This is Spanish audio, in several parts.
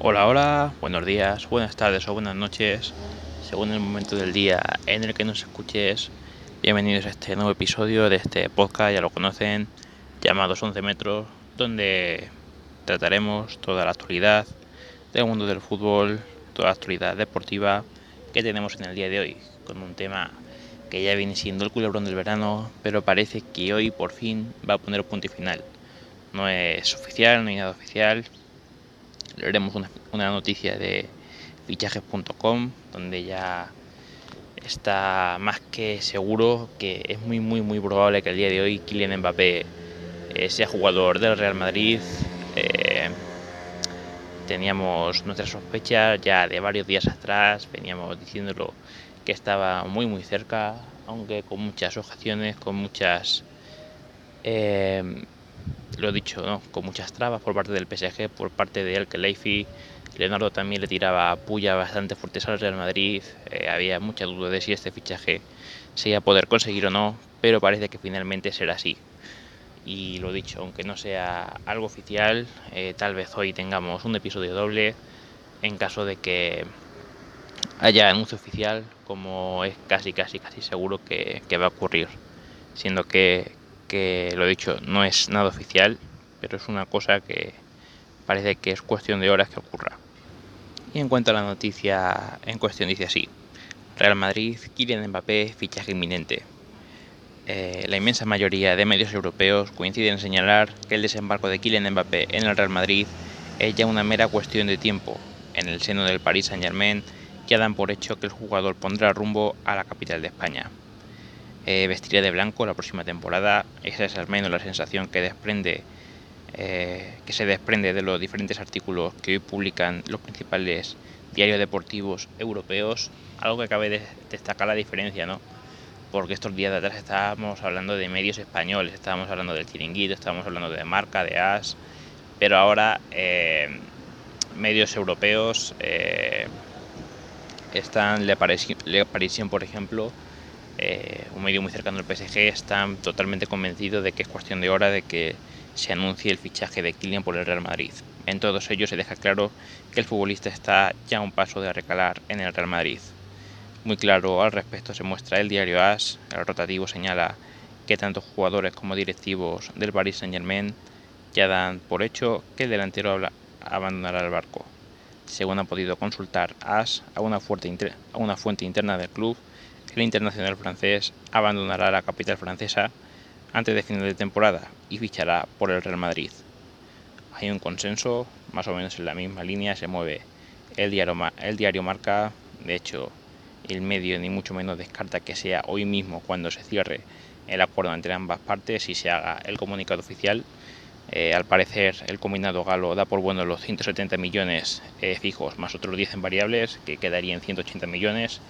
Hola, hola, buenos días, buenas tardes o buenas noches, según el momento del día en el que nos escuches. Bienvenidos a este nuevo episodio de este podcast, ya lo conocen, llamados 11 metros, donde trataremos toda la actualidad del mundo del fútbol, toda la actualidad deportiva que tenemos en el día de hoy, con un tema que ya viene siendo el culebrón del verano, pero parece que hoy por fin va a poner punto y final. No es oficial, no hay nada oficial, leeremos una, una noticia de fichajes.com donde ya está más que seguro que es muy muy muy probable que el día de hoy Kylian Mbappé eh, sea jugador del Real Madrid. Eh, teníamos nuestras sospechas ya de varios días atrás, veníamos diciéndolo que estaba muy muy cerca, aunque con muchas objeciones, con muchas eh, lo he dicho, ¿no? con muchas trabas por parte del PSG, por parte de El Khelaifi. Leonardo también le tiraba puya bastante fuertes al Real Madrid. Eh, había mucha duda de si este fichaje se iba a poder conseguir o no, pero parece que finalmente será así. Y lo dicho, aunque no sea algo oficial, eh, tal vez hoy tengamos un episodio doble en caso de que haya anuncio oficial, como es casi, casi, casi seguro que, que va a ocurrir. Siendo que, que lo dicho, no es nada oficial, pero es una cosa que parece que es cuestión de horas que ocurra. Y en cuanto a la noticia en cuestión, dice así: Real Madrid, Kylian Mbappé, fichaje inminente. Eh, la inmensa mayoría de medios europeos coinciden en señalar que el desembarco de Kylian Mbappé en el Real Madrid es ya una mera cuestión de tiempo. En el seno del Paris Saint-Germain ya dan por hecho que el jugador pondrá rumbo a la capital de España eh, vestirá de blanco la próxima temporada. Esa es al menos la sensación que desprende eh, que se desprende de los diferentes artículos que hoy publican los principales diarios deportivos europeos. Algo que cabe de destacar la diferencia, ¿no? Porque estos días de atrás estábamos hablando de medios españoles, estábamos hablando del chiringuito, estábamos hablando de marca, de as, pero ahora eh, medios europeos están Le Parisien, por ejemplo, eh, un medio muy cercano al PSG está totalmente convencido de que es cuestión de hora de que se anuncie el fichaje de Kylian por el Real Madrid. En todos ellos se deja claro que el futbolista está ya a un paso de recalar en el Real Madrid. Muy claro al respecto se muestra el diario AS, el rotativo señala que tanto jugadores como directivos del Paris Saint-Germain ya dan por hecho que el delantero abandonará el barco. Según ha podido consultar AS a una fuente interna del club, el internacional francés abandonará la capital francesa antes de final de temporada y fichará por el Real Madrid. Hay un consenso, más o menos en la misma línea se mueve el diario, el diario Marca, de hecho el medio ni mucho menos descarta que sea hoy mismo cuando se cierre el acuerdo entre ambas partes y se haga el comunicado oficial. Eh, al parecer el combinado galo da por bueno los 170 millones eh, fijos más otros 10 en variables que quedarían 180 millones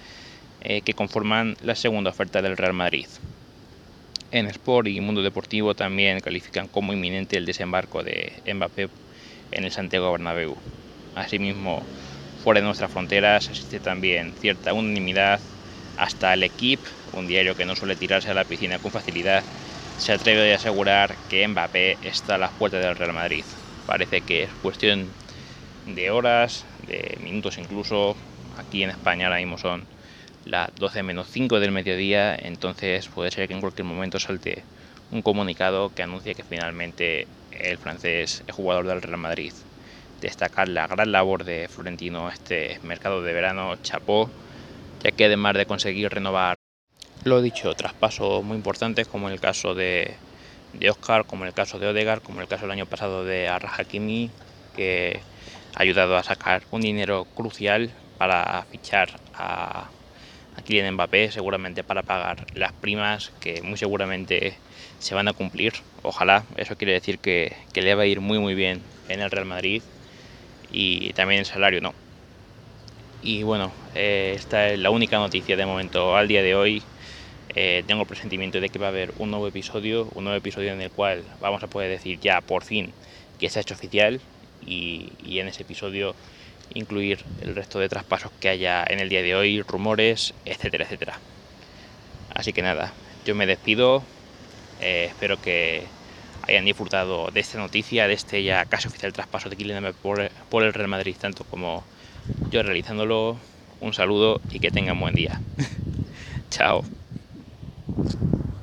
eh, que conforman la segunda oferta del Real Madrid. En Sport y Mundo Deportivo también califican como inminente el desembarco de Mbappé en el Santiago Bernabéu. Asimismo, fuera de nuestras fronteras existe también cierta unanimidad. Hasta el Equipe, un diario que no suele tirarse a la piscina con facilidad, se atreve a asegurar que Mbappé está a las puertas del Real Madrid. Parece que es cuestión de horas, de minutos incluso. Aquí en España ahora mismo son las 12 menos 5 del mediodía, entonces puede ser que en cualquier momento salte un comunicado que anuncie que finalmente el francés es jugador del Real Madrid. Destacar la gran labor de Florentino este mercado de verano, chapó, ya que además de conseguir renovar, lo dicho, traspasos muy importantes como en el caso de, de Oscar, como en el caso de Odegar, como en el caso del año pasado de Arra Hakimi, que ha ayudado a sacar un dinero crucial para fichar a aquí en Mbappé seguramente para pagar las primas que muy seguramente se van a cumplir. Ojalá, eso quiere decir que, le va a ir muy muy bien en el Real Madrid y también el salario no. Y bueno, eh, esta es la única noticia de momento al día de hoy. Eh, tengo el presentimiento de que va a haber un nuevo episodio, un nuevo episodio en el cual vamos a poder decir ya por fin que se ha hecho oficial y, y en ese episodio incluir el resto de traspasos que haya en el día de hoy, rumores, etcétera, etcétera. Así que nada, yo me despido, eh, espero que hayan disfrutado de esta noticia, de este ya casi oficial traspaso de Kylian por, por el Real Madrid, tanto como yo realizándolo. Un saludo y que tengan buen día. Chao.